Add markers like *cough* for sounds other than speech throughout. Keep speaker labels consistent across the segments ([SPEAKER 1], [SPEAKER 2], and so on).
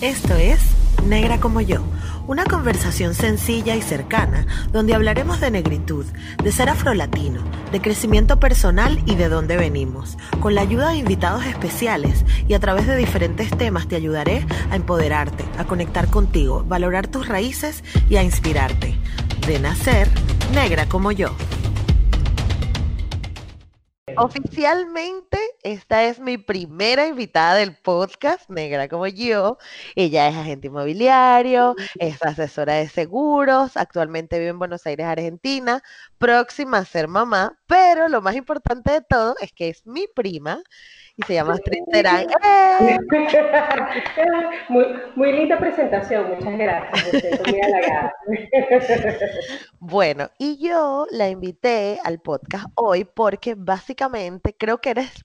[SPEAKER 1] Esto es Negra como yo, una conversación sencilla y cercana donde hablaremos de negritud, de ser afrolatino, de crecimiento personal y de dónde venimos. Con la ayuda de invitados especiales y a través de diferentes temas te ayudaré a empoderarte, a conectar contigo, valorar tus raíces y a inspirarte. De nacer, negra como yo. Oficialmente, esta es mi primera invitada del podcast, negra como yo. Ella es agente inmobiliario, es asesora de seguros, actualmente vive en Buenos Aires, Argentina, próxima a ser mamá, pero lo más importante de todo es que es mi prima y se llama Astrid Terán. ¡Eh! *laughs*
[SPEAKER 2] Muy, muy linda presentación, muchas gracias. Estoy muy halagada.
[SPEAKER 1] Bueno, y yo la invité al podcast hoy porque básicamente creo que eres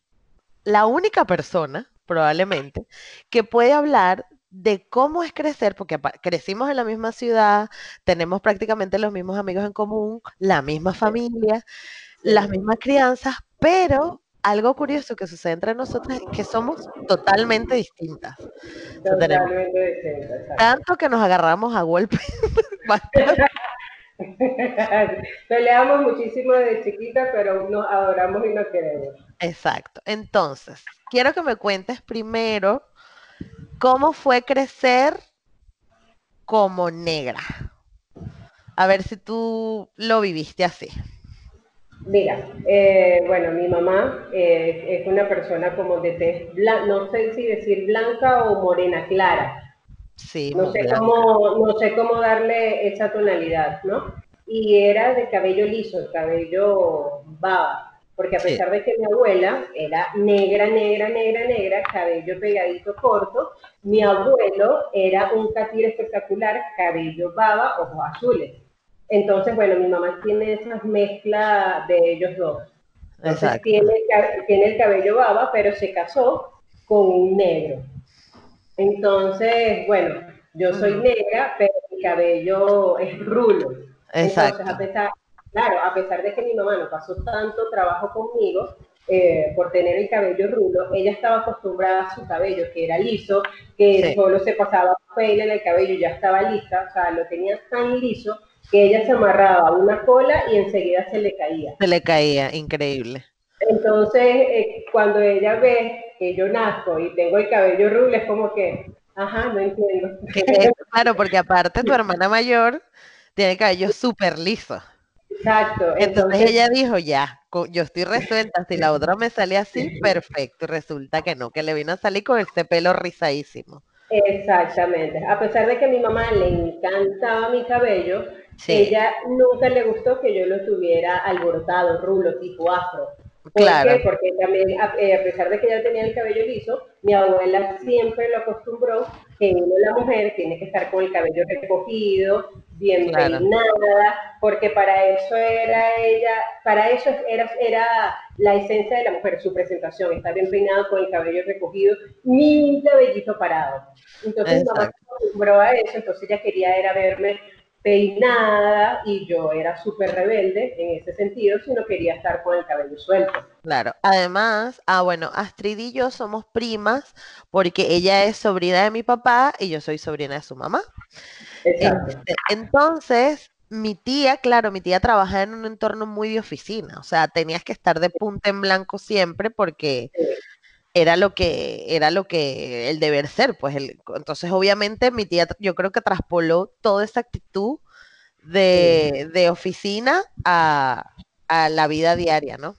[SPEAKER 1] la única persona, probablemente, que puede hablar de cómo es crecer, porque crecimos en la misma ciudad, tenemos prácticamente los mismos amigos en común, la misma familia, las mismas crianzas, pero algo curioso que sucede entre nosotras es que somos totalmente distintas.
[SPEAKER 2] Totalmente exacto.
[SPEAKER 1] tanto que nos agarramos a golpes. *laughs* *laughs*
[SPEAKER 2] Peleamos muchísimo desde chiquita, pero nos adoramos y nos queremos.
[SPEAKER 1] Exacto. Entonces, quiero que me cuentes primero cómo fue crecer como negra. A ver si tú lo viviste así.
[SPEAKER 2] Mira, eh, bueno, mi mamá eh, es una persona como de tez blanca, no sé si decir blanca o morena clara.
[SPEAKER 1] Sí,
[SPEAKER 2] No sé
[SPEAKER 1] blanca.
[SPEAKER 2] cómo, no sé cómo darle esa tonalidad, ¿no? Y era de cabello liso, el cabello baba, porque a
[SPEAKER 1] Sí.
[SPEAKER 2] pesar de que mi abuela era negra, negra, negra, negra, cabello pegadito corto, mi abuelo era un catire espectacular, cabello baba, ojos azules. Entonces, bueno, mi mamá tiene esa mezcla de ellos dos. Entonces
[SPEAKER 1] Exacto.
[SPEAKER 2] tiene, tiene el cabello baba, pero se casó con un negro. Entonces, bueno, yo soy negra, pero mi cabello es rulo. Entonces, a
[SPEAKER 1] Exacto.
[SPEAKER 2] pesar, claro, a pesar de que mi mamá no pasó tanto trabajo conmigo eh, por tener el cabello rulo, ella estaba acostumbrada a su cabello, que era liso, que
[SPEAKER 1] Sí.
[SPEAKER 2] solo se pasaba peine en el cabello y ya estaba lista, o sea, lo tenía tan liso que ella se amarraba una cola y enseguida se le caía.
[SPEAKER 1] Se le caía, increíble.
[SPEAKER 2] Entonces, eh, cuando ella ve que yo nazco y tengo el cabello rulo, es como que, ajá, no entiendo.
[SPEAKER 1] Claro, porque aparte tu hermana mayor tiene el cabello súper liso.
[SPEAKER 2] Exacto.
[SPEAKER 1] Entonces
[SPEAKER 2] Entonces,
[SPEAKER 1] ella dijo, ya, yo estoy resuelta, si la otra me sale así, perfecto. Resulta que no, que le vino a salir con este pelo rizadísimo.
[SPEAKER 2] exactamente. A pesar de que a mi mamá le encantaba mi cabello,
[SPEAKER 1] Sí,
[SPEAKER 2] ella nunca le gustó que yo lo tuviera alborotado, rulo, tipo afro. ¿Por
[SPEAKER 1] claro,
[SPEAKER 2] qué? Porque también, a, eh, a pesar de que ella tenía el cabello liso, mi abuela siempre lo acostumbró que uno, la mujer, tiene que estar con el cabello recogido, bien
[SPEAKER 1] claro,
[SPEAKER 2] peinada, porque para eso era ella, para eso era, era la esencia de la mujer, su presentación, estar bien peinado con el cabello recogido, ni un cabellito parado. Entonces mi mamá se
[SPEAKER 1] exacto.
[SPEAKER 2] acostumbró a eso, entonces ella quería era verme peinada y yo era súper rebelde en ese sentido, si no quería estar con el cabello suelto.
[SPEAKER 1] Claro, además, ah, bueno, Astrid y yo somos primas porque ella es sobrina de mi papá y yo soy sobrina de su mamá.
[SPEAKER 2] Exacto.
[SPEAKER 1] Este, entonces, mi tía, claro, mi tía trabajaba en un entorno muy de oficina, o sea, tenías que estar de punta en blanco siempre porque
[SPEAKER 2] Sí,
[SPEAKER 1] era lo que, era lo que, el deber ser, pues, el- entonces obviamente mi tía, yo creo que traspoló toda esa actitud de, de oficina a, a la vida diaria, ¿no?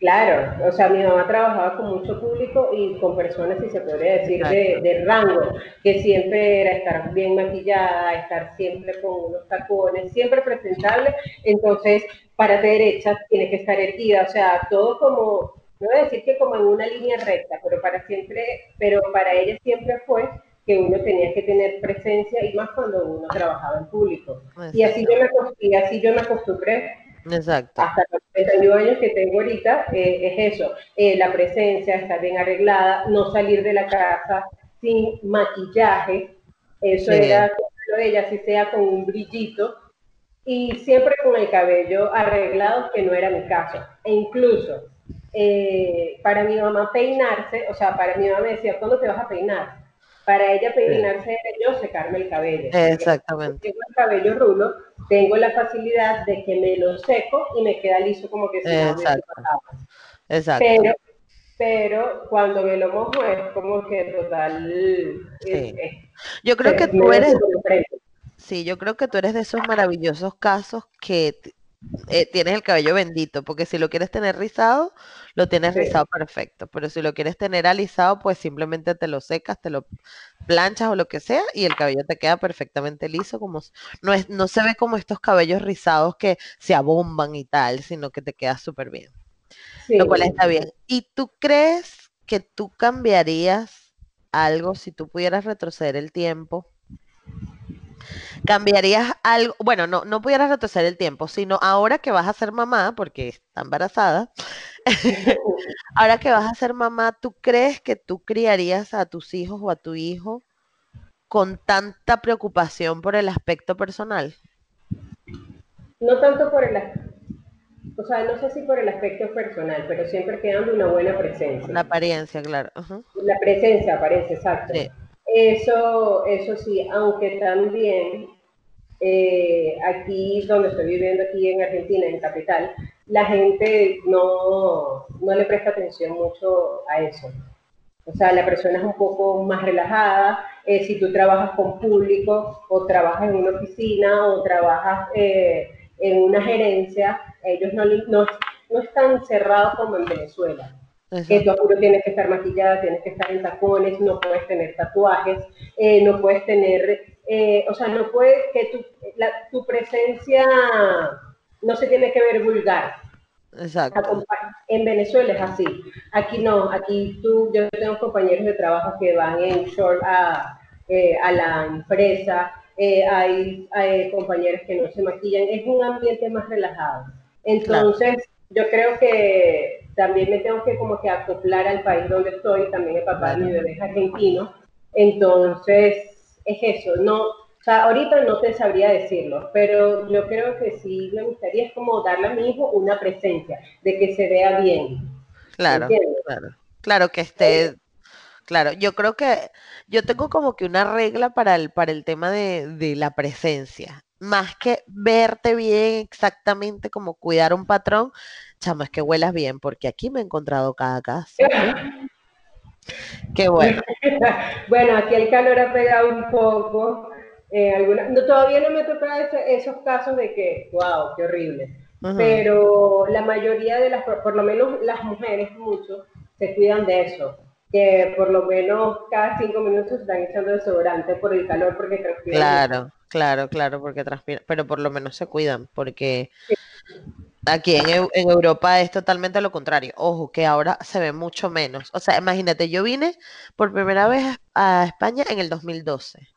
[SPEAKER 2] Claro, o sea, mi mamá trabajaba con mucho público y con personas, si se podría decir, de rango, que siempre era estar bien maquillada, estar siempre con unos tacones, siempre presentable. Entonces, para derecha tiene que estar erguida, o sea, todo como, no voy a decir que como en una línea recta, pero para siempre, pero para ella siempre fue que uno tenía que tener presencia y más cuando uno trabajaba en público. Y así yo me, acos- y así yo me acostumbré.
[SPEAKER 1] Exacto,
[SPEAKER 2] hasta los 31 años que tengo ahorita, eh, es eso, eh, la presencia, estar bien arreglada, no salir de la casa sin maquillaje, eso
[SPEAKER 1] sí,
[SPEAKER 2] era lo de ella, así sea con un brillito, y siempre con el cabello arreglado, que no era mi caso. E incluso eh, para mi mamá peinarse, o sea, para mi mamá me decía, ¿cuándo te vas a peinar? para ella peinarse era yo secarme el cabello.
[SPEAKER 1] Exactamente.
[SPEAKER 2] Tengo el cabello rulo, tengo la facilidad de que me lo seco y me queda liso como que se
[SPEAKER 1] Exacto. Exacto.
[SPEAKER 2] Pero, pero cuando me lo mojo es como que total.
[SPEAKER 1] Sí. yo creo que tú eres. Sí, yo creo que tú eres de esos maravillosos casos que eh, tienes el cabello bendito, porque si lo quieres tener rizado, lo tienes rizado perfecto, pero si lo quieres tener alisado, pues simplemente te lo secas, te lo planchas o lo que sea y el cabello te queda perfectamente liso, como no es no se ve como estos cabellos rizados que se abomban y tal, sino que te queda súper bien. Lo cual está bien. ¿Y tú crees que tú cambiarías algo si tú pudieras retroceder el tiempo? ¿Cambiarías algo? Bueno, no, no pudieras retroceder el tiempo, sino ahora que vas a ser mamá, porque está embarazada, *laughs* ahora que vas a ser mamá, ¿tú crees que tú criarías a tus hijos o a tu hijo con tanta preocupación por el aspecto personal?
[SPEAKER 2] No tanto por el o sea, no sé si por el aspecto personal, pero siempre quedando una buena presencia.
[SPEAKER 1] La apariencia, claro.
[SPEAKER 2] La presencia aparece, exacto. Eso, eso sí, aunque también eh, aquí donde estoy viviendo, aquí en Argentina, en Capital, la gente no, no le presta atención mucho a eso. O sea, la persona es un poco más relajada. Eh, si tú trabajas con público o trabajas en una oficina o trabajas eh, en una gerencia, ellos no, no, no están cerrados como en Venezuela que tú apuro tienes que estar maquillada, tienes que estar en tacones, no puedes tener tatuajes, eh, no puedes tener, eh, o sea, no puedes que tu, tu presencia no se tiene que ver vulgar.
[SPEAKER 1] Exacto.
[SPEAKER 2] En Venezuela es así. Aquí no, aquí tú, yo tengo compañeros de trabajo que van en short a, eh, a la empresa, hay, hay, compañeros que no se maquillan, es un ambiente más relajado. Entonces, yo creo que también me tengo que como que acoplar al país donde estoy, también el papá de mi bebé es argentino, entonces es eso, no, o sea, ahorita no te sabría decirlo, pero yo creo que sí me gustaría es como darle a mi hijo una presencia, de que se vea bien.
[SPEAKER 1] Claro, claro, claro que esté, claro, yo creo que yo tengo como que una regla para el, para el tema de, de la presencia más que verte bien exactamente como cuidar un patrón, chamo, es que huelas bien, porque aquí me he encontrado cada casa. *laughs* Qué bueno. *laughs*
[SPEAKER 2] bueno, aquí el calor ha pegado un poco. Eh, no, todavía no me ha tocado esos casos de que, wow, qué horrible. Pero la mayoría de las, por lo menos las mujeres, mucho, se cuidan de eso. Que por lo menos cada cinco minutos están echando desodorante por el calor porque transpiran.
[SPEAKER 1] Claro, claro, claro, porque transpiran. Pero por lo menos se cuidan, porque Aquí en, Europa es totalmente lo contrario. Ojo, que ahora se ve mucho menos. O sea, imagínate, yo vine por primera vez a España en el 2012.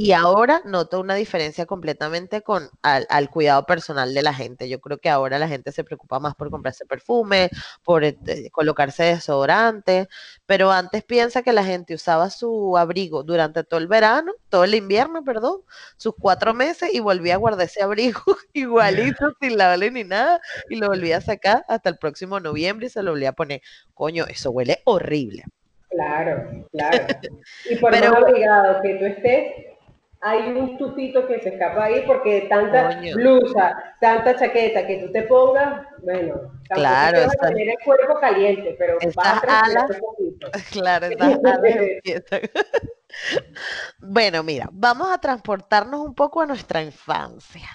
[SPEAKER 1] Y ahora noto una diferencia completamente con al, cuidado personal de la gente. Yo creo que ahora la gente se preocupa más por comprarse perfume, por este, colocarse desodorante, pero antes piensa que la gente usaba su abrigo durante todo el verano, todo el invierno, perdón, sus cuatro meses y volvía a guardar ese abrigo *laughs* igualito, *laughs* sin lavarle ni nada, y lo volvía a sacar hasta el próximo noviembre y se lo volvía a poner. Coño, eso huele horrible.
[SPEAKER 2] Claro, claro. *laughs* Y por Pero, obligado que tú estés hay un tupito que se escapa ahí porque tanta blusa, tanta chaqueta que tú te pongas, bueno,
[SPEAKER 1] claro,
[SPEAKER 2] vas a tener el cuerpo caliente, pero vas a poquito. *laughs*
[SPEAKER 1] Claro, estas *laughs* bueno, mira, vamos a transportarnos un poco a nuestra infancia.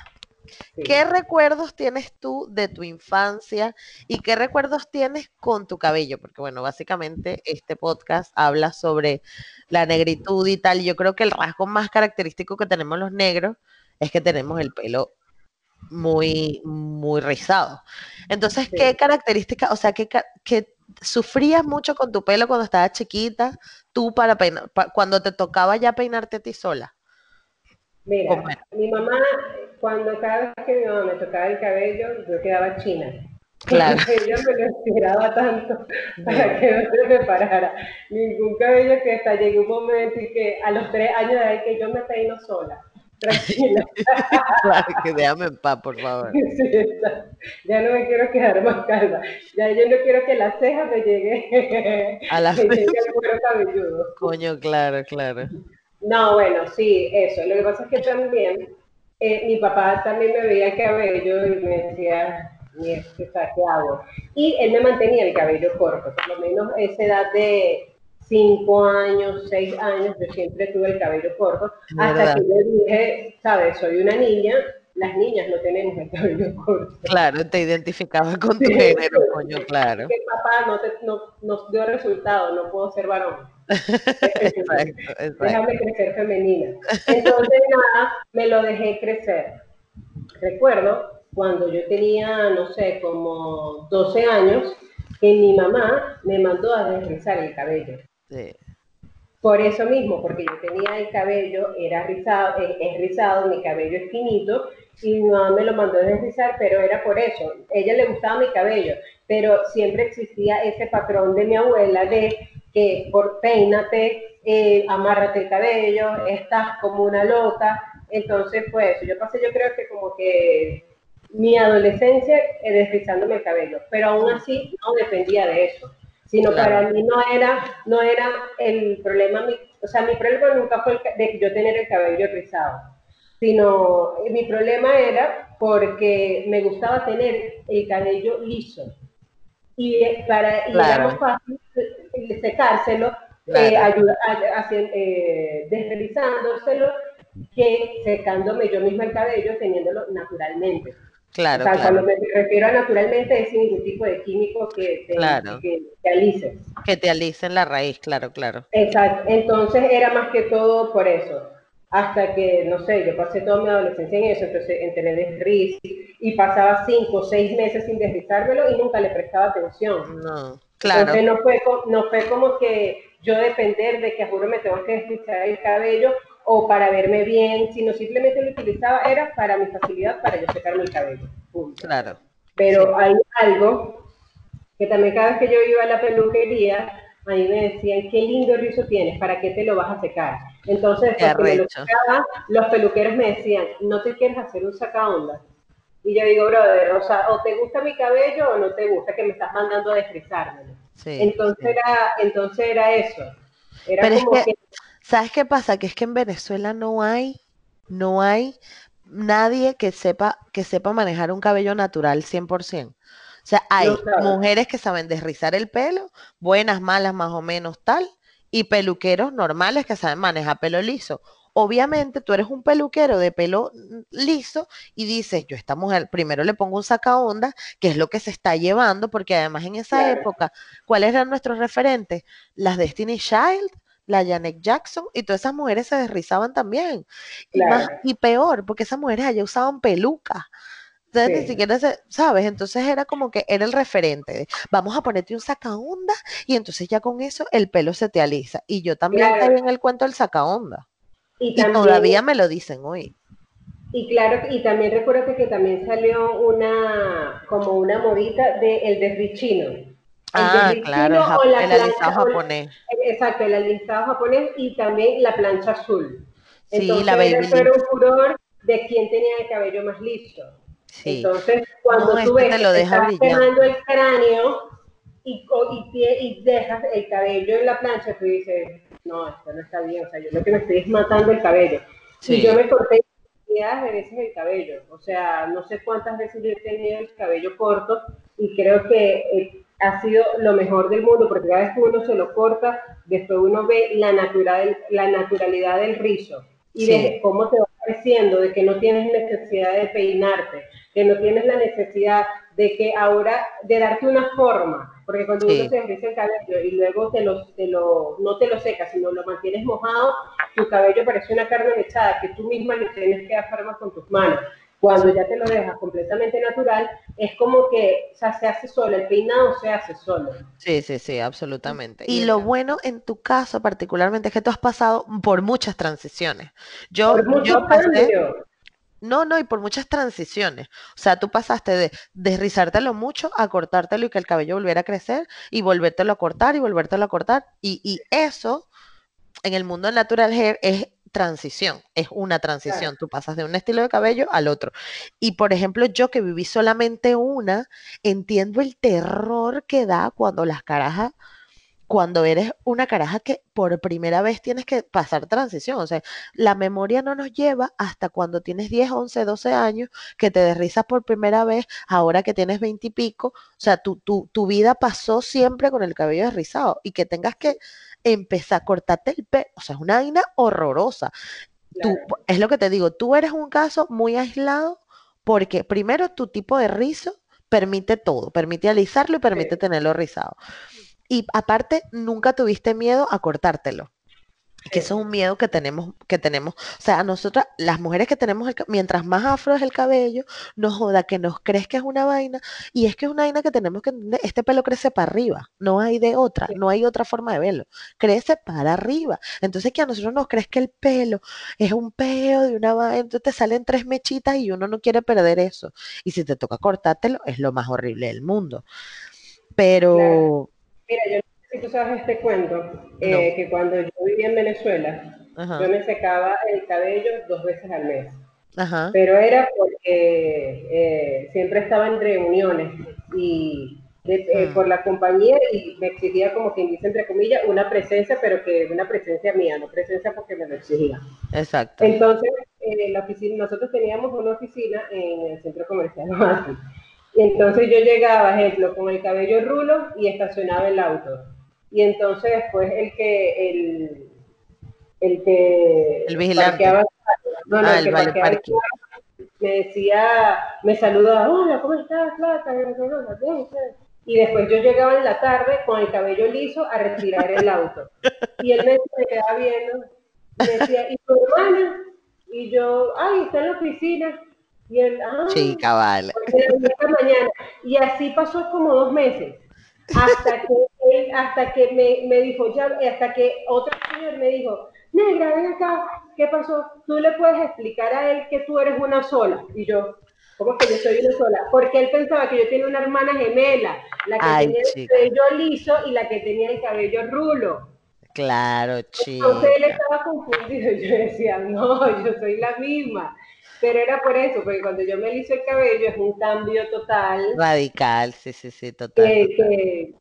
[SPEAKER 1] ¿Qué recuerdos tienes tú de tu infancia y qué recuerdos tienes con tu cabello? Porque bueno, básicamente este podcast habla sobre la negritud y tal. Yo creo que el rasgo más característico que tenemos los negros es que tenemos el pelo muy, muy rizado. Entonces, ¿qué características, o sea, qué, sufrías mucho con tu pelo cuando estabas chiquita, tú para peinar, cuando te tocaba ya peinarte a ti sola?
[SPEAKER 2] Mira, mi mamá cuando cada vez que mi mamá me tocaba el cabello, yo quedaba china.
[SPEAKER 1] Claro. *laughs*
[SPEAKER 2] Ella me lo estiraba tanto para que no se me parara ningún cabello que hasta llegué un momento y que a los tres años de ahí que yo me peino sola. tranquila. *laughs*
[SPEAKER 1] claro, que déjame en paz, por favor.
[SPEAKER 2] ya no me quiero quedar más calma. Ya yo no quiero que la ceja me llegue,
[SPEAKER 1] a la *laughs*
[SPEAKER 2] me llegue al cuero cabelludo.
[SPEAKER 1] Coño, claro, claro.
[SPEAKER 2] No, bueno, sí, eso. Lo que pasa es que también eh, mi papá también me veía el cabello y me decía, ¿qué hago? Y él me mantenía el cabello corto, por lo menos esa edad de cinco años, seis años, yo siempre tuve el cabello corto, hasta que yo dije, sabes, soy una niña, las niñas no tenemos el cabello *laughs* corto.
[SPEAKER 1] Claro, te identificabas con tu género, coño, claro.
[SPEAKER 2] Que papá no, te, no, no dio resultado, no puedo ser varón. *laughs* exacto, exacto. Déjame crecer femenina. Entonces, nada, me lo dejé crecer. Recuerdo cuando yo tenía, no sé, como 12 años, que mi mamá me mandó a desrizar el cabello. Sí. Por eso mismo, porque yo tenía el cabello, era rizado, es, rizado, mi cabello es finito, y mi mamá me lo mandó a desrizar, pero era por eso. Ella le gustaba mi cabello, pero siempre existía ese patrón de mi abuela de que por peínate, eh, amárrate el cabello, estás como una loca. Entonces, pues, yo pasé, yo creo que como que mi adolescencia eh, deslizándome el cabello, pero aún así no dependía de eso, sino para mí no era, no era el problema, o sea, mi problema nunca fue de yo tener el cabello rizado, sino eh, mi problema era porque me gustaba tener el cabello liso. Y eh, para y era más fácil secárselo, ayudar, deslizándoselo que secándome yo misma el cabello teniéndolo naturalmente.
[SPEAKER 1] Claro,
[SPEAKER 2] o sea, cuando me refiero a naturalmente es sin ningún tipo de químico que te, que te alice.
[SPEAKER 1] Que te alice en la raíz, claro, claro.
[SPEAKER 2] Exacto. Entonces era más que todo por eso. Hasta que, no sé, yo pasé toda mi adolescencia en eso, entonces entré desriz y pasaba cinco o seis meses sin desrizármelo y nunca le prestaba atención.
[SPEAKER 1] No, claro.
[SPEAKER 2] Entonces no fue, no fue como que yo depender de que juro me tengo que desrizar el cabello o para verme bien, sino simplemente lo utilizaba era para mi facilidad para yo secarme el cabello.
[SPEAKER 1] Claro.
[SPEAKER 2] Pero hay algo que también cada vez que yo iba a la peluquería, a mí me decían, qué lindo rizo tienes, ¿para qué te lo vas a secar? Entonces, lo los peluqueros me decían, no te quieres hacer un sacaondas. Y yo digo, brother, o sea, o te gusta mi cabello o no te gusta que me estás mandando a desfrizármelo. entonces, Era, entonces era eso. Era
[SPEAKER 1] como que ¿Sabes qué pasa? Que es que en Venezuela no hay, no hay nadie que sepa, que sepa manejar un cabello natural 100%. O sea, hay mujeres que saben desrizar el pelo, buenas, malas, más o menos tal, y peluqueros normales que saben manejar pelo liso. Obviamente tú eres un peluquero de pelo liso y dices, yo esta mujer, primero le pongo un sacaondas, que es lo que se está llevando, porque además en esa época, ¿cuáles eran nuestros referentes? Las Destiny Child, la Janet Jackson, y todas esas mujeres se desrizaban también. Y, más, y peor, porque esas mujeres allá usaban pelucas. Entonces, ni siquiera se, ¿sabes? Entonces era como que era el referente. vamos a ponerte un sacaonda y entonces ya con eso el pelo se te alisa. Y yo también claro. en el cuento del sacaonda. Y, y todavía me lo dicen hoy.
[SPEAKER 2] Y claro, y también recuerdo que también salió una, como una modita de el desrichino.
[SPEAKER 1] Ah, claro, el, alisado japonés.
[SPEAKER 2] exacto, el alisado japonés y también la plancha azul.
[SPEAKER 1] sí, la baby
[SPEAKER 2] era un furor de quién tenía el cabello más listo. Sí. Entonces, cuando tú este ves que estás quemando el cráneo y, y, y, dejas el cabello en la plancha, tú dices, no, esto no está bien, o sea, yo lo que me estoy es matando el cabello. Sí. Y yo me corté de veces el cabello, o sea, no sé cuántas veces yo he tenido el cabello corto y creo que eh, ha sido lo mejor del mundo, porque cada vez que uno se lo corta, después uno ve la, natural, la naturalidad del rizo y de cómo te va creciendo, de que no tienes necesidad de peinarte, que no tienes la necesidad de que ahora, de darte una forma, porque cuando uno se riza el cabello y luego te lo, te lo, no te lo secas, sino lo mantienes mojado, tu cabello parece una carne mechada que tú misma le tienes que dar forma con tus manos. Cuando ya te lo dejas completamente natural, es como que o sea, se hace solo, el peinado se hace solo.
[SPEAKER 1] Sí, sí, sí, absolutamente. Y lo bueno en tu caso particularmente es que tú has pasado por muchas transiciones. Yo, yo pasé, no, no, y por muchas transiciones. O sea, tú pasaste de desrizártelo mucho a cortártelo y que el cabello volviera a crecer y volvértelo a cortar y volvértelo a cortar. Y, y eso en el mundo natural hair es transición, es una transición. Tú pasas de un estilo de cabello al otro. Y por ejemplo, yo que viví solamente una, entiendo el terror que da cuando las carajas cuando eres una caraja que por primera vez tienes que pasar transición. O sea, la memoria no nos lleva hasta cuando tienes 10, 11, 12 años, que te derrizas por primera vez, ahora que tienes 20 y pico. O sea, tu, tu, tu vida pasó siempre con el cabello derrizado y que tengas que empezar a cortarte el pelo. O sea, es una vaina horrorosa. Tú, es lo que te digo, tú eres un caso muy aislado porque primero tu tipo de rizo permite todo, permite alisarlo y permite tenerlo rizado. Y aparte, nunca tuviste miedo a cortártelo. Que eso es un miedo que tenemos, que tenemos. O sea, a nosotras, las mujeres que tenemos, el, mientras más afro es el cabello, nos joda que nos crees que es una vaina. Y es que es una vaina que tenemos que. Este pelo crece para arriba. No hay de otra. No hay otra forma de verlo. Crece para arriba. Entonces, que a nosotros nos crees que el pelo es un pelo de una vaina. Entonces te salen tres mechitas y uno no quiere perder eso. Y si te toca cortártelo, es lo más horrible del mundo. Pero.
[SPEAKER 2] Mira, yo si tú sabes este cuento, eh, que cuando yo vivía en Venezuela, yo me secaba el cabello dos veces al mes. Ajá. Pero era porque eh, siempre estaba en reuniones y eh, mm. por la compañía y me exigía como quien dice entre comillas una presencia, pero que una presencia mía, no presencia porque me lo exigía.
[SPEAKER 1] Exacto.
[SPEAKER 2] Entonces, la oficina, nosotros teníamos una oficina en el centro comercial Y entonces yo llegaba, ejemplo, con el cabello rulo y estacionaba el auto. Y entonces después el que, el, el que...
[SPEAKER 1] El vigilante.
[SPEAKER 2] No, no, ah, el, que vale me decía, me saludaba, hola, ¿cómo estás, Plata? Y después yo llegaba en la tarde con el cabello liso a retirar el auto. Y él me, me quedaba viendo, y me decía, ¿y tu hermana? Y yo, ay, está en la oficina. Y él, ah,
[SPEAKER 1] Chica, vale.
[SPEAKER 2] mañana. Y así pasó como dos meses. Hasta que, hasta que me, me, dijo, ya, hasta que otro señor me dijo, negra, ven acá, ¿qué pasó? Tú le puedes explicar a él que tú eres una sola. Y yo, ¿cómo que yo soy una sola? Porque él pensaba que yo tenía una hermana gemela, la que tenía el cabello liso y la que tenía el cabello rulo.
[SPEAKER 1] Claro, chica.
[SPEAKER 2] Entonces él estaba confundido. *laughs* Yo decía, no, yo soy la misma. Pero era por eso, porque cuando yo me aliso el cabello es un cambio total.
[SPEAKER 1] Radical, sí, sí, sí, total.
[SPEAKER 2] Que,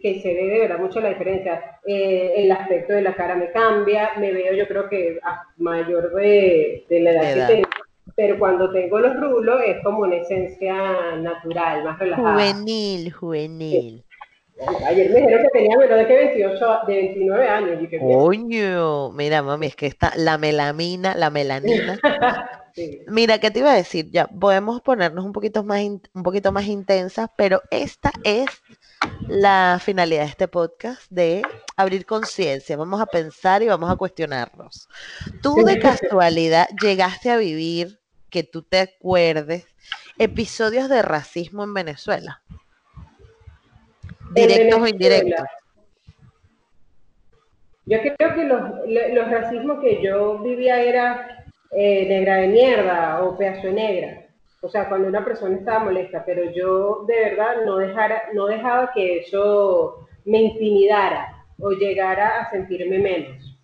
[SPEAKER 2] que, se ve de verdad mucho la diferencia. Eh, el aspecto de la cara me cambia, me veo yo creo que a mayor de, la edad, que tengo. Pero cuando tengo los rulos es como una esencia natural, más relajada.
[SPEAKER 1] Juvenil, juvenil.
[SPEAKER 2] Ayer me dijeron que tenía menos de que 28, de 29 años.
[SPEAKER 1] Coño, mira, mami, es que está la melamina, la melanina. *laughs* Mira, ¿qué te iba a decir? Ya podemos ponernos un poquito más, un poquito más intensas, pero esta es la finalidad de este podcast de abrir conciencia. Vamos a pensar y vamos a cuestionarnos. ¿Tú de casualidad llegaste a vivir, que tú te acuerdes, episodios de racismo en Venezuela? Directos o indirectos.
[SPEAKER 2] Yo creo que los, los racismos que yo vivía era eh, negra de mierda o pedazo de negra. O sea, cuando una persona estaba molesta, pero yo de verdad no, dejara, no dejaba que eso me intimidara o llegara a sentirme menos.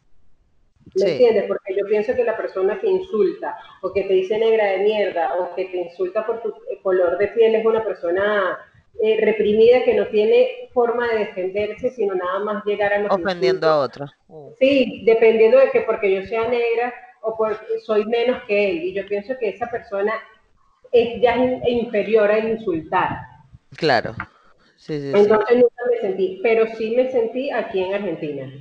[SPEAKER 2] ¿Me entiendes? Porque yo pienso que la persona que insulta o que te dice negra de mierda o que te insulta por tu color de piel es una persona eh, reprimida que no tiene forma de defenderse, sino nada más llegar a los
[SPEAKER 1] Ofendiendo a otros.
[SPEAKER 2] Sí, dependiendo de que porque yo sea negra, o soy menos que él. Y yo pienso que esa persona es ya inferior a insultar.
[SPEAKER 1] Claro.
[SPEAKER 2] Entonces nunca me sentí, pero sí me sentí aquí en Argentina.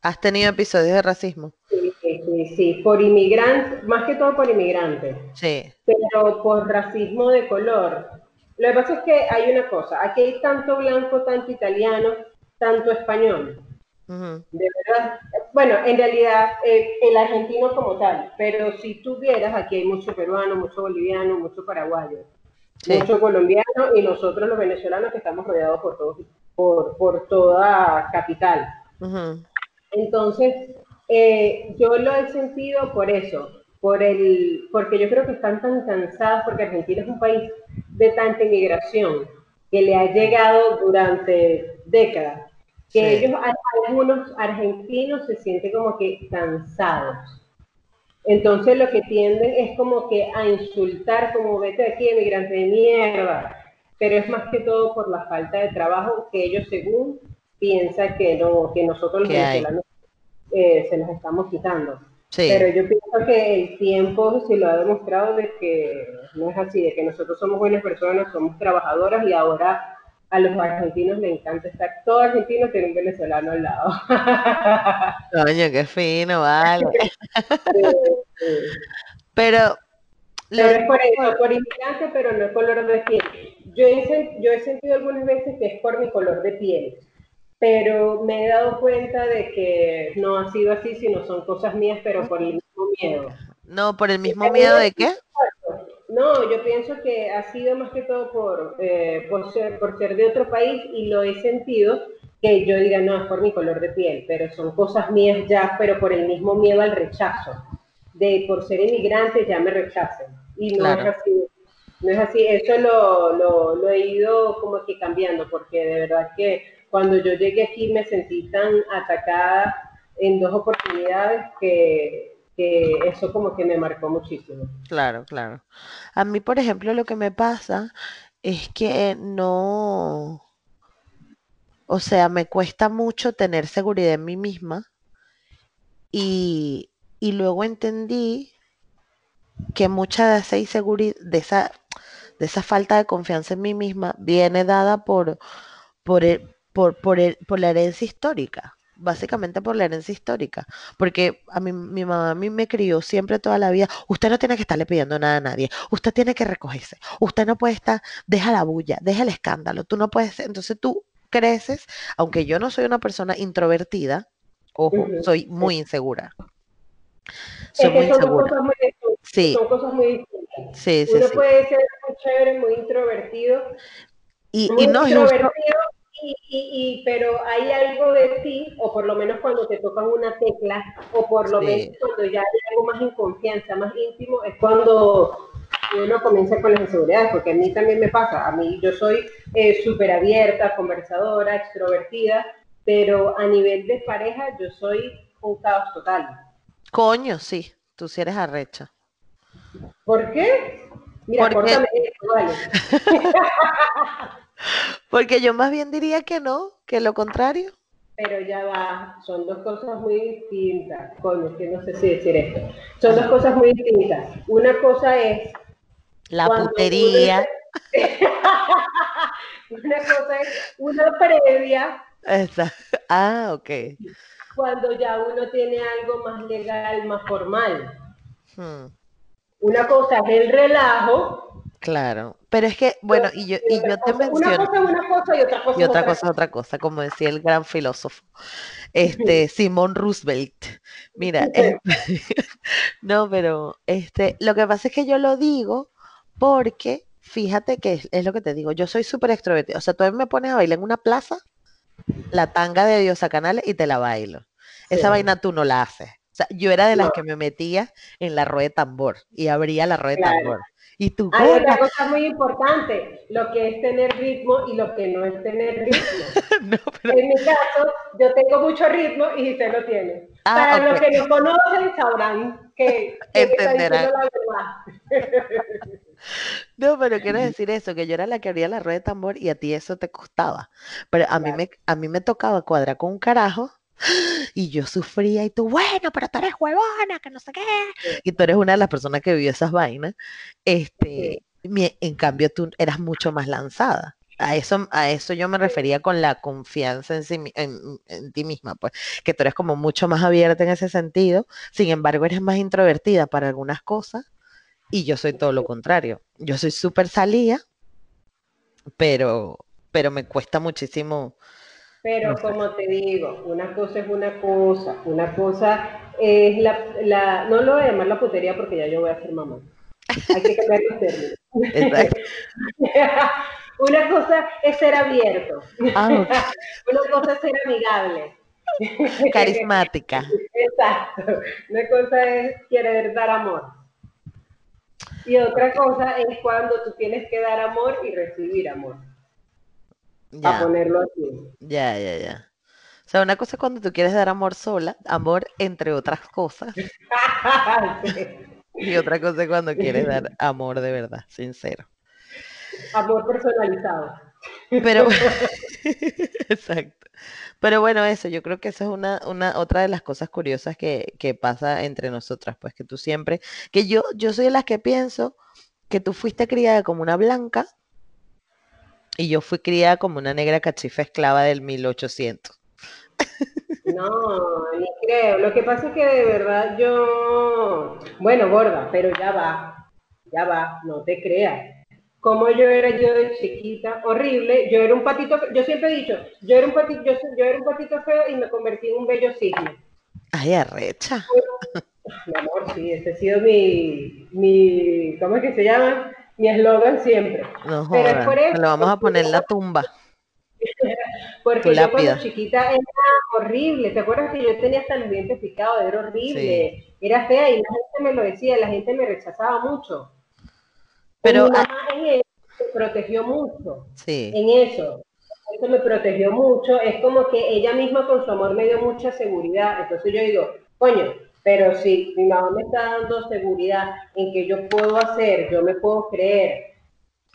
[SPEAKER 1] ¿Has tenido episodios de racismo?
[SPEAKER 2] Sí, sí, sí, por inmigrantes, más que todo por inmigrantes.
[SPEAKER 1] Sí.
[SPEAKER 2] Pero por racismo de color. Lo que pasa es que hay una cosa, aquí hay tanto blanco, tanto italiano, tanto español. De verdad, bueno, en realidad eh, el argentino como tal, pero si tú vieras, aquí hay mucho peruano, mucho boliviano, mucho paraguayo, mucho colombiano y nosotros los venezolanos que estamos rodeados por, todo, por, por toda capital. Entonces, eh, yo lo he sentido por eso, por el, porque yo creo que están tan cansados, porque Argentina es un país de tanta inmigración que le ha llegado durante décadas que ellos han, algunos argentinos se sienten como que cansados. Entonces lo que tienden es como que a insultar, como vete aquí, emigrante de mierda. Pero es más que todo por la falta de trabajo que ellos según piensan que no, que nosotros los venezolanos eh, se los estamos quitando. Pero yo pienso que el tiempo sí lo ha demostrado de que no es así, de que nosotros somos buenas personas, somos trabajadoras y ahora a los argentinos les encanta estar. Todo argentino tiene un venezolano al lado. *laughs*
[SPEAKER 1] Coño, qué fino, vale. Pero.
[SPEAKER 2] Pero es por eso, por inmigrante, pero no el color de piel. Yo he, yo he sentido algunas veces que es por mi color de piel pero me he dado cuenta de que no ha sido así, sino son cosas mías, pero por el mismo miedo.
[SPEAKER 1] No, por el mismo miedo de qué?
[SPEAKER 2] No, yo pienso que ha sido más que todo por, eh, por, ser, por ser de otro país y lo he sentido que yo diga, no, es por mi color de piel, pero son cosas mías ya, pero por el mismo miedo al rechazo, de por ser inmigrante ya me rechacen. Y no es así, no es así, eso lo, lo, lo he ido como que cambiando, porque de verdad que cuando yo llegué aquí me sentí tan atacada en dos oportunidades que, eso como que me marcó muchísimo.
[SPEAKER 1] Claro, claro. A mí, por ejemplo, lo que me pasa es que no, o sea, me cuesta mucho tener seguridad en mí misma y, y luego entendí que mucha de esa inseguridad, de esa, de esa falta de confianza en mí misma viene dada por, por, el, por, por, el, por la herencia histórica, básicamente por la herencia histórica, porque a mí, mi mamá a mí me crió siempre toda la vida, usted no tiene que estarle pidiendo nada a nadie, usted tiene que recogerse, usted no puede estar, deja la bulla, deja el escándalo, tú no puedes, entonces tú creces, aunque yo no soy una persona introvertida, ojo, soy muy insegura.
[SPEAKER 2] Soy muy insegura. sí. Son cosas muy distintas. Sí, sí, Uno puede ser muy chévere, muy introvertido.
[SPEAKER 1] Y, y no es justo
[SPEAKER 2] y, pero hay algo de ti, o por lo menos cuando te tocan una tecla, o por lo menos cuando ya hay algo más en confianza, más íntimo, es cuando uno comienza con las inseguridades, porque a mí también me pasa, a mí yo soy eh, súper abierta, conversadora, extrovertida, pero a nivel de pareja yo soy un caos total.
[SPEAKER 1] Coño, sí, tú sí eres arrecha.
[SPEAKER 2] ¿Por qué? Mira,
[SPEAKER 1] porque... vale. *laughs* Porque yo más bien diría que no, que lo contrario.
[SPEAKER 2] Pero ya va, son dos cosas muy distintas. Coño, que no sé si decir esto. Son dos cosas muy distintas. Una cosa es.
[SPEAKER 1] La putería. *laughs*
[SPEAKER 2] una cosa es una previa.
[SPEAKER 1] Ah, ok.
[SPEAKER 2] Cuando ya uno tiene algo más legal, más formal. Hmm. Una cosa es el relajo
[SPEAKER 1] Claro, pero es que, bueno, y yo, y yo te menciono.
[SPEAKER 2] Una cosa es una cosa y otra cosa
[SPEAKER 1] y otra cosa es otra cosa, como decía el gran filósofo, este, Simón Roosevelt. Mira, *laughs* no, pero este, lo que pasa es que yo lo digo porque, fíjate que es, lo que te digo, yo soy súper extrovertida. O sea, tú me pones a bailar en una plaza, la tanga de Diosa Canales y te la bailo. Esa vaina tú no la haces. O sea, yo era de las que me metía en la rueda de tambor y abría la rueda de tambor. Y tú,
[SPEAKER 2] Hay otra cosa muy importante, lo que es tener ritmo y lo que no es tener ritmo. *laughs* En mi caso, yo tengo mucho ritmo y usted lo tiene. Ah, Para los que no conocen, sabrán que, *laughs*
[SPEAKER 1] entenderán. La verdad. *laughs* No, pero quiero decir eso, que yo era la que abría la rueda de tambor y a ti eso te costaba. Pero a, mí, me, a mí me tocaba cuadrar con un carajo y yo sufría y tú, bueno, pero tú eres huevona, que no sé qué. Y tú eres una de las personas que vivió esas vainas. Este, en cambio, tú eras mucho más lanzada. A eso, a eso yo me refería con la confianza en, en, ti misma, pues, que tú eres como mucho más abierta en ese sentido, sin embargo eres más introvertida para algunas cosas y yo soy todo lo contrario. Yo soy súper salía, pero, pero me cuesta muchísimo
[SPEAKER 2] pero como te digo, una cosa es una cosa, una cosa es la, no lo voy a llamar la putería porque ya yo voy a ser mamá. Hay que cambiar los términos. *laughs* una cosa es ser abierto. Ah, *laughs* una cosa es ser amigable.
[SPEAKER 1] Carismática.
[SPEAKER 2] Exacto. Una cosa es querer dar amor. Y otra cosa es cuando tú tienes que dar amor y recibir amor. A ponerlo así.
[SPEAKER 1] Ya, ya, ya. sea, una cosa es cuando tú quieres dar amor sola, amor entre otras cosas, *laughs* y otra cosa es cuando quieres dar amor de verdad, sincero.
[SPEAKER 2] Amor personalizado.
[SPEAKER 1] Pero, *laughs* *laughs* exacto. Pero bueno, eso, yo creo que esa es una, una otra de las cosas curiosas que, que pasa entre nosotras, pues que tú siempre, que yo, yo soy de las que pienso que tú fuiste criada como una blanca y yo fui criada como una negra cachifa esclava del 1800.
[SPEAKER 2] No, ni creo. Lo que pasa es que de verdad yo, bueno, gorda, pero ya va, ya va, no te creas. Como yo era yo de chiquita, horrible, yo era un patito, yo siempre he dicho, yo era un patito, yo, yo era un patito feo y me convertí en un bello cisne.
[SPEAKER 1] Ay, arrecha.
[SPEAKER 2] Mi amor, sí, ese ha sido mi, mi, ¿cómo es que se llama? Mi eslogan siempre.
[SPEAKER 1] No
[SPEAKER 2] Pero es
[SPEAKER 1] jodas,
[SPEAKER 2] por
[SPEAKER 1] te
[SPEAKER 2] eso,
[SPEAKER 1] lo vamos a poner en la *laughs* tumba. Tu
[SPEAKER 2] Porque yo cuando chiquita era horrible. ¿Te acuerdas que yo tenía hasta los dientes picados? Era horrible. Era fea y la gente me lo decía, la gente me rechazaba mucho.
[SPEAKER 1] Pero,
[SPEAKER 2] mi mamá en eso me protegió mucho.
[SPEAKER 1] sí,
[SPEAKER 2] En eso. Eso me protegió mucho. Es como que ella misma con su amor me dio mucha seguridad. Entonces yo digo, coño, pero si mi mamá me está dando seguridad en que yo puedo hacer, yo me puedo creer.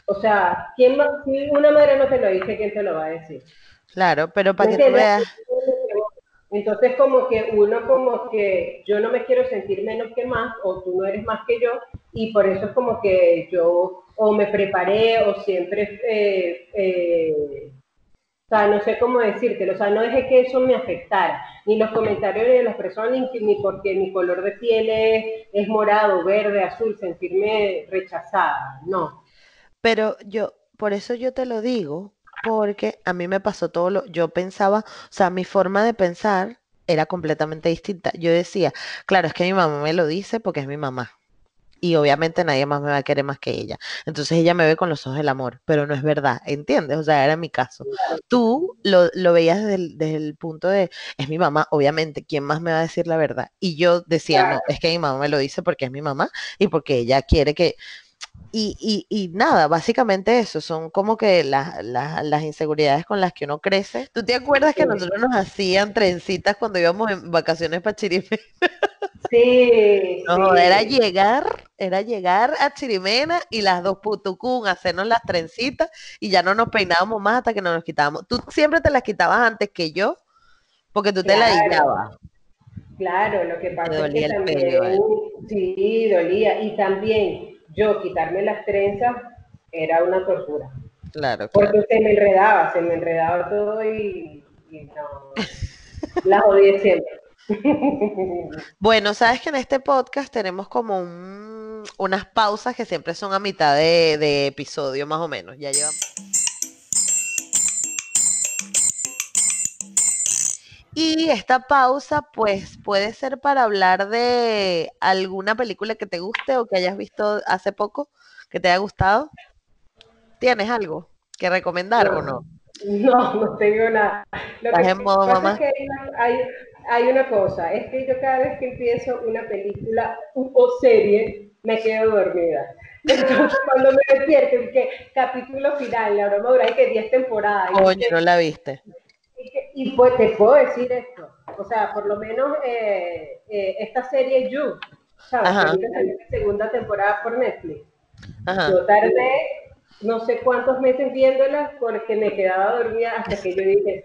[SPEAKER 2] O sea, ¿quién más? si una madre no te lo dice, ¿quién te lo va a decir?
[SPEAKER 1] claro, pero para
[SPEAKER 2] ¿Me
[SPEAKER 1] que tú veas,
[SPEAKER 2] Entonces como que uno como que yo no me quiero sentir menos que más o tú no eres más que yo y por eso es como que yo o me preparé o siempre, eh, eh, o sea, no sé cómo decírtelo, o sea, no dejé que eso me afectara, ni los comentarios de las personas, ni, porque mi color de piel es, es morado, verde, azul, sentirme rechazada, no.
[SPEAKER 1] pero yo, por eso yo te lo digo, porque a mí me pasó todo lo, yo pensaba, o sea, mi forma de pensar era completamente distinta. Yo decía, claro, es que mi mamá me lo dice porque es mi mamá. Y obviamente nadie más me va a querer más que ella. Entonces ella me ve con los ojos del amor, pero no es verdad, ¿entiendes? O sea, era mi caso. Tú lo, lo veías desde el, desde el punto de, es mi mamá, obviamente, ¿quién más me va a decir la verdad? Y yo decía, no, es que mi mamá me lo dice porque es mi mamá y porque ella quiere que... Y, y, y nada, básicamente eso, son como que las, las, las inseguridades con las que uno crece. ¿Tú te acuerdas que
[SPEAKER 2] Sí.
[SPEAKER 1] nosotros nos hacían trencitas cuando íbamos en vacaciones para Chirimena? *laughs*
[SPEAKER 2] Sí,
[SPEAKER 1] No, era llegar, era llegar a Chirimena y las dos putucún, hacernos las trencitas y ya no nos peinábamos más hasta que no nos quitábamos. Tú siempre te las quitabas antes que yo, porque tú te la
[SPEAKER 2] Claro.
[SPEAKER 1] ladillabas.
[SPEAKER 2] Claro, lo que pasa es que
[SPEAKER 1] el pelo,
[SPEAKER 2] también, sí, dolía. Y también yo quitarme las trenzas era una tortura.
[SPEAKER 1] Claro, claro.
[SPEAKER 2] Porque se me enredaba, se me enredaba todo y, y no. *laughs* Las odié siempre. *laughs*
[SPEAKER 1] Bueno, sabes que en este podcast tenemos como un- unas pausas que siempre son a mitad de, de episodio, más o menos. Ya llevamos. Y esta pausa, pues, puede ser para hablar de alguna película que te guste o que hayas visto hace poco, que te haya gustado. ¿Tienes algo que recomendar o no?
[SPEAKER 2] No, no tengo nada. Lo
[SPEAKER 1] Estás
[SPEAKER 2] que
[SPEAKER 1] en modo mamá.
[SPEAKER 2] es que hay una, hay, hay una cosa, es que yo cada vez que empiezo una película o serie, me quedo dormida. *laughs* Entonces cuando me despierto, que capítulo final, la broma dura y que 10 temporadas. que-
[SPEAKER 1] no la viste.
[SPEAKER 2] Y, que- y pues te puedo decir esto, o sea, por lo menos eh, eh, esta serie You, ¿sabes?
[SPEAKER 1] Ajá.
[SPEAKER 2] Segunda temporada por Netflix.
[SPEAKER 1] Ajá.
[SPEAKER 2] Yo tardé no sé cuántos meses viéndola porque me quedaba dormida hasta que yo dije,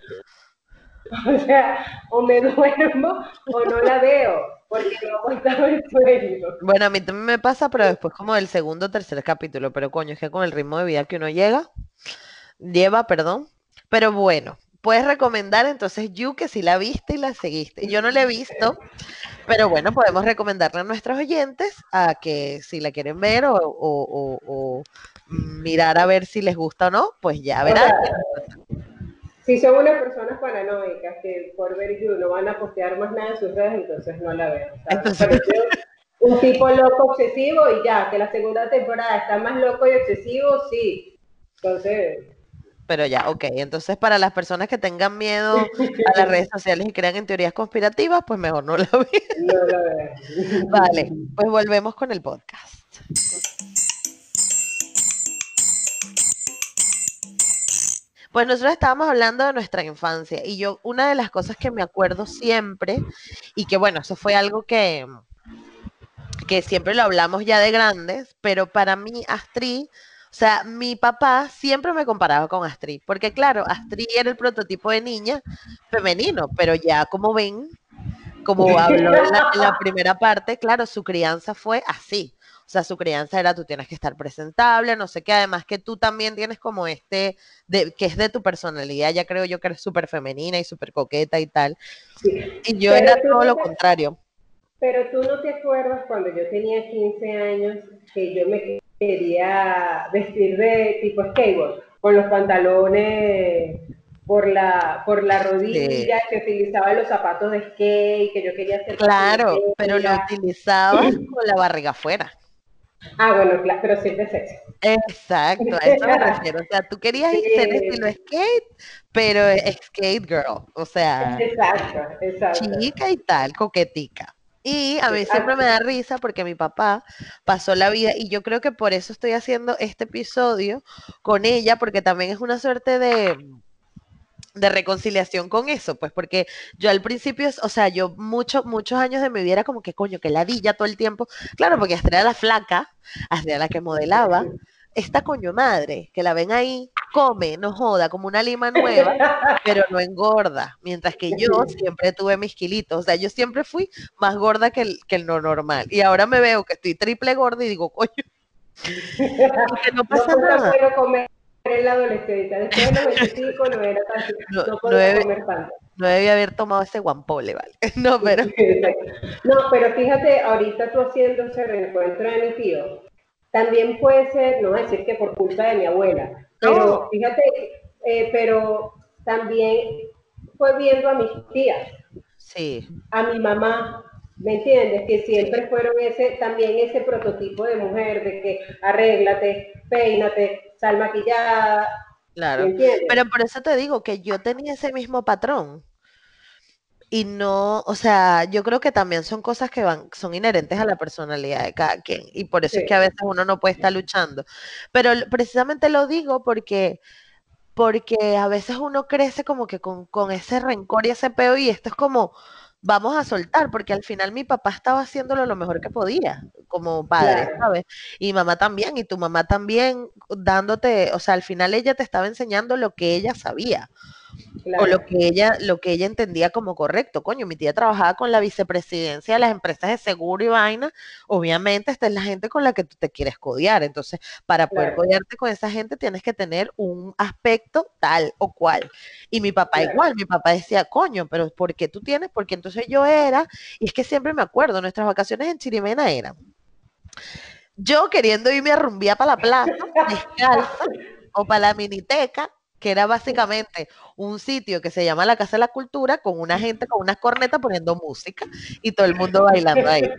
[SPEAKER 2] *laughs* o sea, o me duermo o no la veo, porque no aguantaba el sueño.
[SPEAKER 1] Bueno, a mí también me pasa, pero después como del segundo o tercer capítulo, pero coño, es que con el ritmo de vida que uno llega, lleva, perdón, pero bueno, puedes recomendar entonces You que si la viste y la seguiste. Yo no la he visto, pero bueno, podemos recomendarle a nuestros oyentes a que si la quieren ver o, o- o- o mirar a ver si les gusta o no, pues ya verán.
[SPEAKER 2] Si son unas personas paranoicas que por ver You no van a postear más nada en sus redes, entonces no la veo.
[SPEAKER 1] Entonces-
[SPEAKER 2] un tipo loco obsesivo y ya, que la segunda temporada está más loco y obsesivo, sí. Entonces,
[SPEAKER 1] Pero ya, ok. Entonces, para las personas que tengan miedo a las redes sociales y crean en teorías conspirativas, pues mejor no la *laughs* vean.
[SPEAKER 2] no la veo.
[SPEAKER 1] Vale, pues volvemos con el podcast. Pues nosotros estábamos hablando de nuestra infancia y yo una de las cosas que me acuerdo siempre y que bueno, eso fue algo que que siempre lo hablamos ya de grandes, pero para mí Astrid, o sea, mi papá siempre me comparaba con Astrid, porque claro, Astrid era el prototipo de niña femenino, pero ya como ven, como habló en la, *laughs* primera parte, claro, su crianza fue así. O sea, su crianza era tú tienes que estar presentable, no sé qué, además que tú también tienes como este, de, que es de tu personalidad, ya creo yo que eres súper femenina y súper coqueta y tal. Y yo era todo lo contrario.
[SPEAKER 2] Pero tú no te acuerdas cuando yo tenía 15 años que yo me quería vestir de tipo skateboard, con los pantalones por la, por la rodilla, que utilizaba los zapatos de skate, que yo quería hacer.
[SPEAKER 1] Claro, pero lo utilizaba con la barriga afuera.
[SPEAKER 2] Ah, bueno, claro, pero siempre sexy.
[SPEAKER 1] Exacto, a eso me refiero. O sea, tú querías *laughs* ir ser estilo skate, pero skate girl. O sea,
[SPEAKER 2] exacto, exacto.
[SPEAKER 1] chica y tal, coquetica. Y a mí siempre me da risa porque mi papá pasó la vida y yo creo que por eso estoy haciendo este episodio con ella, porque también es una suerte de, de reconciliación con eso, pues porque yo al principio, o sea, yo muchos, muchos años de mi vida era como que coño, que ladilla todo el tiempo, claro, porque hasta era la flaca, hasta era la que modelaba, esta coño madre, que la ven ahí, come, no joda, como una lima nueva, pero no engorda. Mientras que yo *laughs* siempre tuve mis kilitos. O sea, yo siempre fui más gorda que el, que el no normal. Y ahora me veo que estoy triple gorda y digo, coño, *laughs* que no pasa no nada.
[SPEAKER 2] comer en la adolescencia. Después de los 25 no era tan, *laughs* no, no, comer tanto.
[SPEAKER 1] No debía haber tomado ese guampole, ¿vale? *laughs* No, pero...
[SPEAKER 2] No, pero fíjate, ahorita tú haciendo ese reencuentro de mi tío, también puede ser, no decir que por culpa de mi abuela, pero fíjate, eh, pero también fue viendo a mis tías,
[SPEAKER 1] sí.
[SPEAKER 2] a mi mamá, ¿me entiendes? Que siempre fueron ese, también ese prototipo de mujer, de que arréglate, peínate, sal maquillada.
[SPEAKER 1] Claro, pero por eso te digo que yo tenía ese mismo patrón y no, o sea, yo creo que también son cosas que van, son inherentes a la personalidad de cada quien y por eso es que a veces uno no puede estar luchando. Pero precisamente lo digo porque, porque a veces uno crece como que con, ese rencor y ese peo y esto es como, vamos a soltar, porque al final mi papá estaba haciéndolo lo mejor que podía como padre, ¿sabes? Y mamá también, y tu mamá también dándote, o sea, al final ella te estaba enseñando lo que ella sabía. O lo que ella, lo que ella entendía como correcto. Coño, mi tía trabajaba con la vicepresidencia de las empresas de seguro y vaina. Obviamente, esta es la gente con la que tú te quieres codiar. Entonces, para poder codiarte con esa gente, tienes que tener un aspecto tal o cual. Y mi papá igual, mi papá decía, coño, pero ¿por qué tú tienes? Porque entonces yo era, y es que siempre me acuerdo, nuestras vacaciones en Chirimena eran yo queriendo irme a rumbear para la plaza, *laughs* descalza, o para la miniteca, que era básicamente un sitio que se llama la Casa de la Cultura, con una gente con unas cornetas poniendo música y todo el mundo bailando ahí.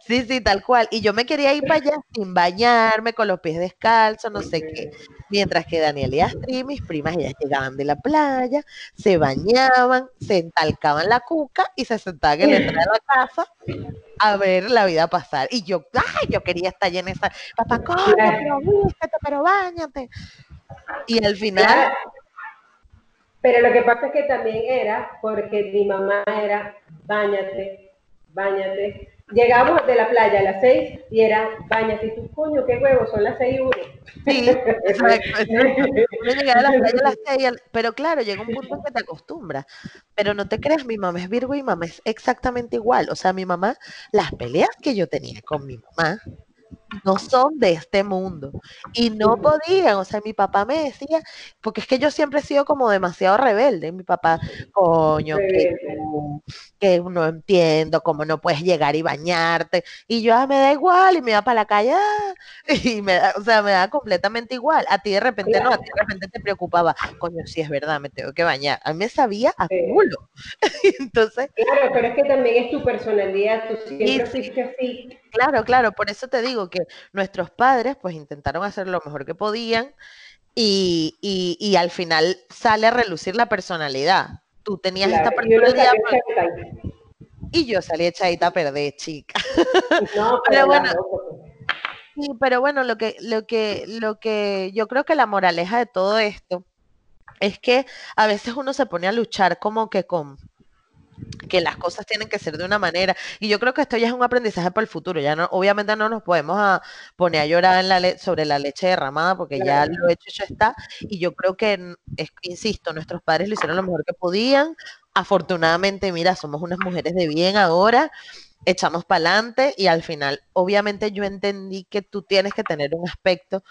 [SPEAKER 1] Sí, sí, tal cual. Y yo me quería ir para allá sin bañarme, con los pies descalzos, no sé qué. Mientras que Daniel y Astrid, mis primas, ellas llegaban de la playa, se bañaban, se entalcaban la cuca y se sentaban en la entrada de la casa a ver la vida pasar. Y yo, ay, yo quería estar en esa, papá, coño, pero vístete, pero bañate. Y al final...
[SPEAKER 2] Pero lo que pasa es que también era porque mi mamá era, bañate, bañate. Llegamos de la playa a las seis y era, bañate, y tú, coño, qué huevo, son las seis y uno.
[SPEAKER 1] Sí, exacto. Uno llegaba a la playa a las seis, pero claro, llega un punto en que te acostumbras. Pero no te creas, mi mamá es Virgo y mi mamá es exactamente igual. O sea, mi mamá, las peleas que yo tenía con mi mamá, no son de este mundo. Y no podían, o sea, mi papá me decía, porque es que yo siempre he sido como demasiado rebelde, mi papá, coño, que, que no entiendo cómo no puedes llegar y bañarte, y yo, ah, me da igual, y me iba para la calle, ah, *laughs* y me da, o sea, me da completamente igual, a ti de repente no, a ti de repente te preocupaba, coño, si es verdad, me tengo que bañar, a mí me sabía a culo, *laughs* entonces...
[SPEAKER 2] Claro, pero es que también es tu personalidad, tú siempre fuiste así.
[SPEAKER 1] Claro, claro, por eso te digo que nuestros padres pues intentaron hacer lo mejor que podían y, y, al final sale a relucir la personalidad. Tú tenías esta personalidad y yo salí echadita a perder, chica. No, *laughs* pero, bueno. Sí, pero bueno, lo que, lo que, lo que yo creo que la moraleja de todo esto es que a veces uno se pone a luchar como que con que las cosas tienen que ser de una manera. Y yo creo que esto ya es un aprendizaje para el futuro. Ya no, obviamente no nos podemos a poner a llorar en la sobre la leche derramada porque ya lo hecho ya está. Y yo creo que, insisto, nuestros padres lo hicieron lo mejor que podían. Afortunadamente, mira, somos unas mujeres de bien ahora echamos para adelante y al final, obviamente yo entendí que tú tienes que tener un aspecto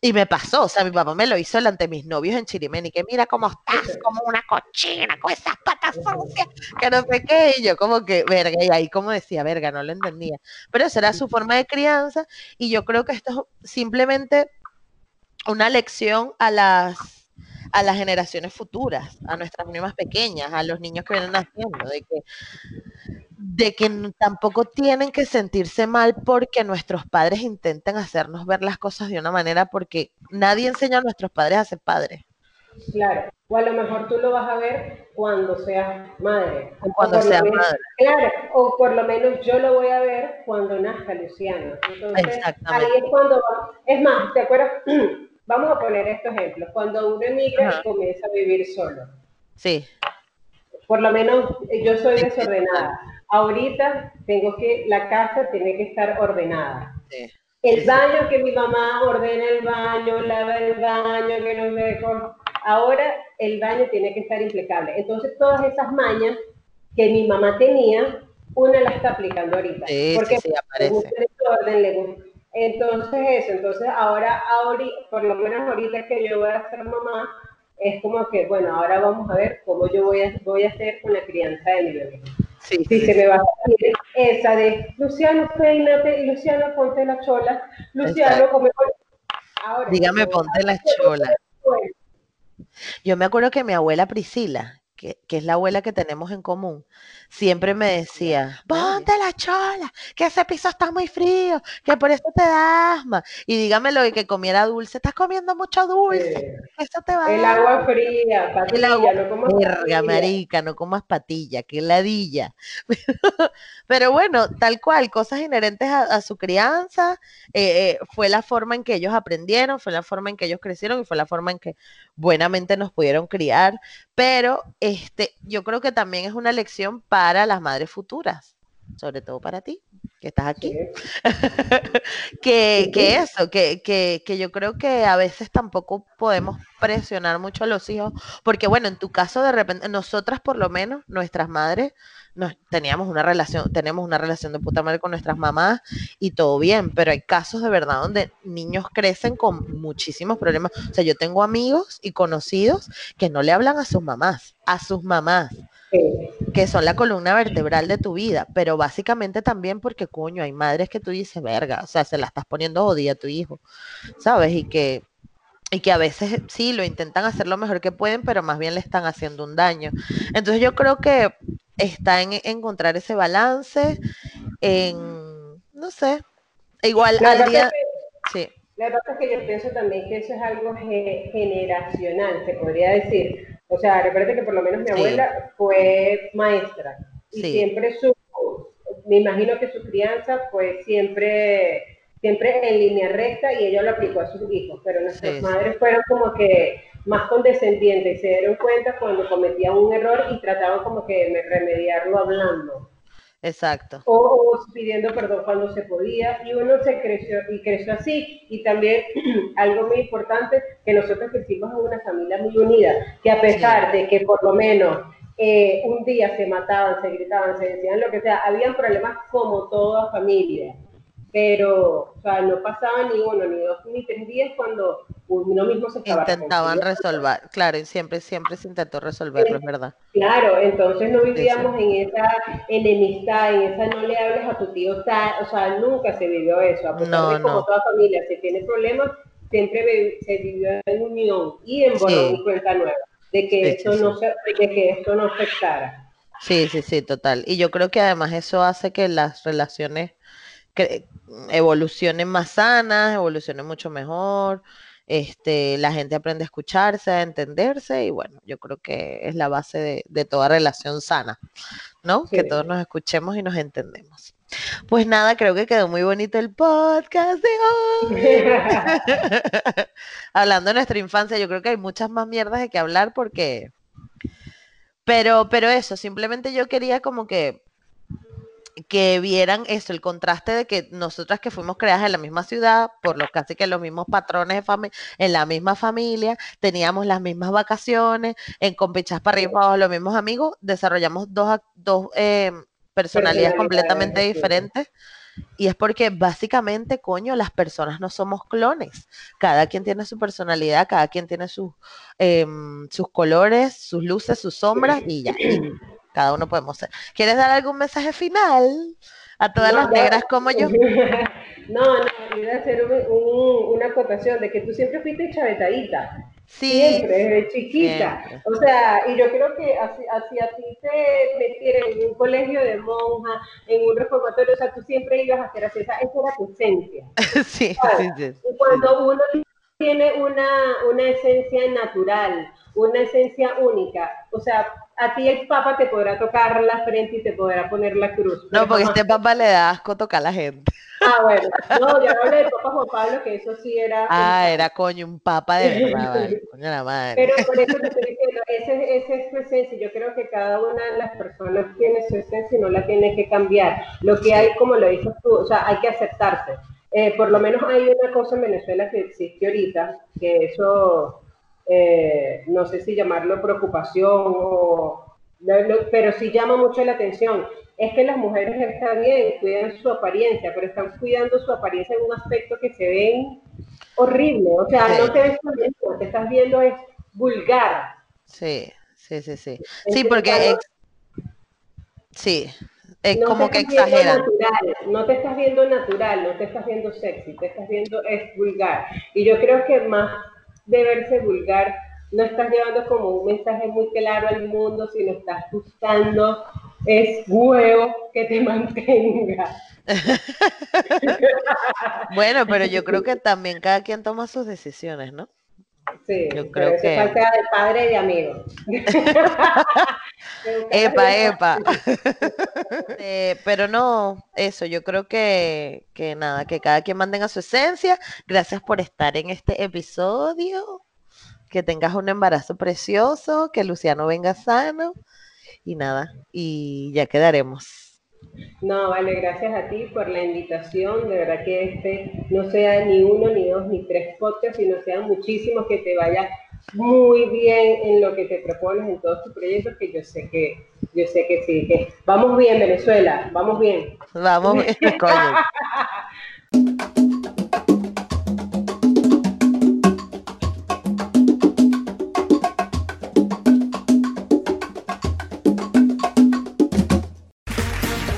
[SPEAKER 1] y me pasó, o sea, mi papá me lo hizo delante de mis novios en Chirimeni, que mira cómo estás, como una cochina, con esas patas sucias, que no sé qué, y yo como que, verga, y ahí como decía, verga, no lo entendía. Pero esa era su forma de crianza, y yo creo que esto es simplemente una lección a las a las generaciones futuras, a nuestras niñas pequeñas, a los niños que vienen naciendo, de que de que tampoco tienen que sentirse mal porque nuestros padres intenten hacernos ver las cosas de una manera porque nadie enseña a nuestros padres a ser padres.
[SPEAKER 2] Claro, o a lo mejor tú lo vas a ver cuando seas madre.
[SPEAKER 1] O cuando seas madre.
[SPEAKER 2] Claro, o por lo menos yo lo voy a ver cuando nazca Luciano. Entonces, ahí es cuando, es más, ¿te acuerdas? *clears throat* Vamos a poner estos ejemplos. Cuando uno emigra y comienza a vivir solo.
[SPEAKER 1] Sí.
[SPEAKER 2] Por lo menos eh, yo soy desordenada ahorita tengo que, la casa tiene que estar ordenada. El baño, que mi mamá ordena el baño, lava el baño, que no me... Ahora el baño tiene que estar impecable. Entonces todas esas mañas que mi mamá tenía, una la está aplicando ahorita.
[SPEAKER 1] Sí, porque sí,
[SPEAKER 2] orden, Entonces eso, entonces ahora, ahorita, por lo menos ahorita que yo voy a ser mamá, es como que, bueno, ahora vamos a ver cómo yo voy a, voy a hacer con la crianza de mi bebé. Sí, se me va a salir esa de Luciano, peínate, Luciano, ponte la chola, Luciano, come.
[SPEAKER 1] Ahora, Dígame, ponte la chola. Yo me acuerdo que mi abuela Priscila, que, que, es la abuela que tenemos en común, siempre me decía, ponte la chola, que ese piso está muy frío, que por eso te da asma. Y dígamelo de que comiera dulce, estás comiendo mucho dulce, eso te va
[SPEAKER 2] El agua fría, patilla, no comas
[SPEAKER 1] patilla. marica, no comas patilla, que ladilla. *laughs* Pero bueno, tal cual, cosas inherentes a, su crianza, eh, eh, fue la forma en que ellos aprendieron, fue la forma en que ellos crecieron y fue la forma en que buenamente nos pudieron criar. Pero este, yo creo que también es una lección para las madres futuras, sobre todo para ti, que estás aquí. *laughs* que, que, eso, que, que, que yo creo que a veces tampoco podemos presionar mucho a los hijos, porque bueno, en tu caso de repente, nosotras por lo menos, nuestras madres, nos, teníamos una relación, tenemos una relación de puta madre con nuestras mamás y todo bien, pero hay casos de verdad donde niños crecen con muchísimos problemas. O sea, yo tengo amigos y conocidos que no le hablan a sus mamás, a sus mamás que son la columna vertebral de tu vida, pero básicamente también porque, coño, hay madres que tú dices, verga, o sea, se la estás poniendo odia a tu hijo, ¿sabes? Y que, y que a veces sí, lo intentan hacer lo mejor que pueden, pero más bien le están haciendo un daño. Entonces yo creo que está en encontrar ese balance, en, no sé, igual al día...
[SPEAKER 2] sí. La verdad es que yo pienso también que eso es algo generacional, se podría decir o sea, recuerda que por lo menos mi abuela fue maestra y siempre su, me imagino que su crianza fue siempre, siempre en línea recta y ella lo aplicó a sus hijos, pero nuestras madres fueron como que más condescendientes, se dieron cuenta cuando cometían un error y trataban como que de remediarlo hablando.
[SPEAKER 1] Exacto.
[SPEAKER 2] O, pidiendo perdón cuando se podía y uno se creció y creció así. Y también *clears throat* algo muy importante, que nosotros crecimos en una familia muy unida, que a pesar de que por lo menos eh, un día se mataban, se gritaban, se decían lo que sea, habían problemas como toda familia pero o sea, no pasaba ni uno, ni dos, ni tres días cuando uno mismo se estaba
[SPEAKER 1] Intentaban resolver, claro, y siempre, siempre se intentó resolverlo, es verdad.
[SPEAKER 2] Claro, entonces no vivíamos en esa enemistad, en esa no le hables a tu tío, o sea, nunca se vivió eso, a pesar de como toda familia se tiene problemas, siempre se vivió en unión y en borrón y cuenta nueva, de que, esto no se, de que esto no afectara.
[SPEAKER 1] Sí, sí, sí, total. Y yo creo que además eso hace que las relaciones evolucionen más sanas, evolucionen mucho mejor. este, la gente aprende a escucharse, a entenderse y bueno, yo creo que es la base de, toda relación sana, ¿no? Que todos nos escuchemos y nos entendemos. Pues nada, creo que quedó muy bonito el podcast de hoy. *laughs* Hablando de nuestra infancia, yo creo que hay muchas más mierdas de que hablar porque... Pero, pero eso, simplemente yo quería como que que vieran eso, el contraste de que nosotras que fuimos creadas en la misma ciudad, por los casi que los mismos patrones de en la misma familia, teníamos las mismas vacaciones, en Compichas para arriba los mismos amigos, desarrollamos dos, dos eh, personalidades completamente diferentes. Y es porque básicamente, coño, las personas no somos clones. Cada quien tiene su personalidad, cada quien tiene sus, em, sus colores, sus luces, sus sombras y ya. Cada uno podemos ser. ¿Quieres dar algún mensaje final a todas las negras como yo? *laughs*
[SPEAKER 2] No, no, iba a hacer una acotación de que tú siempre fuiste chavetadita. Sí, siempre, desde chiquita. O sea, y yo creo que así, así a ti te metieron en un colegio de monja, en un reformatorio, o sea, tú siempre ibas a hacer así, esa, esa era tu esencia. *laughs* sí, sí, sí, Y cuando uno tiene una, una esencia natural, una esencia única, o sea, a ti el papa te podrá tocar la frente y te podrá poner la cruz.
[SPEAKER 1] No, porque este papa le da asco tocar a la gente.
[SPEAKER 2] Ah, bueno. No, yo hablé del Papa Juan Pablo, que eso sí era.
[SPEAKER 1] Ah, era coño, un papa de verdad, vale. coño la madre.
[SPEAKER 2] Pero por eso te estoy diciendo, ese, ese, es su esencia. Yo creo que cada una de las personas tiene su esencia y no la tiene que cambiar. Lo que hay, como lo dices tú, o sea, hay que aceptarse. Eh, por lo menos hay una cosa en Venezuela que existe ahorita, que eso eh, no sé si llamarlo preocupación o, pero sí llama mucho la atención. Es que las mujeres están bien, cuidan su apariencia, pero están cuidando su apariencia en un aspecto que se ven horrible. O sea, no te ves lo que estás viendo es vulgar.
[SPEAKER 1] Sí, sí, sí, sí. Sí, porque... sí, es como que exageran.
[SPEAKER 2] no te estás viendo natural, no te estás viendo sexy, te estás viendo es vulgar. Y yo creo que más de verse vulgar, no estás llevando como un mensaje muy claro al mundo, sino estás buscando es huevo que te *laughs* mantenga. *laughs*
[SPEAKER 1] bueno, pero yo creo que también cada quien toma sus decisiones, ¿no?
[SPEAKER 2] Sí, yo creo que falta de padre y amigo. *laughs*
[SPEAKER 1] epa, epa. *laughs* Eh, pero no, eso, yo creo que, que nada, que cada quien mantenga su esencia. Gracias por estar en este episodio. Que tengas un embarazo precioso, que Luciano venga sano. Y nada, y ya quedaremos.
[SPEAKER 2] No, vale, gracias a ti por la invitación. De verdad que este no sea ni uno, ni dos, ni tres podcasts, sino sean muchísimos que te vaya muy bien en lo que te propones en todos tus proyectos, que yo sé que, yo sé que sí, que vamos bien, Venezuela, vamos bien.
[SPEAKER 1] Vamos bien, *laughs* coño. *laughs*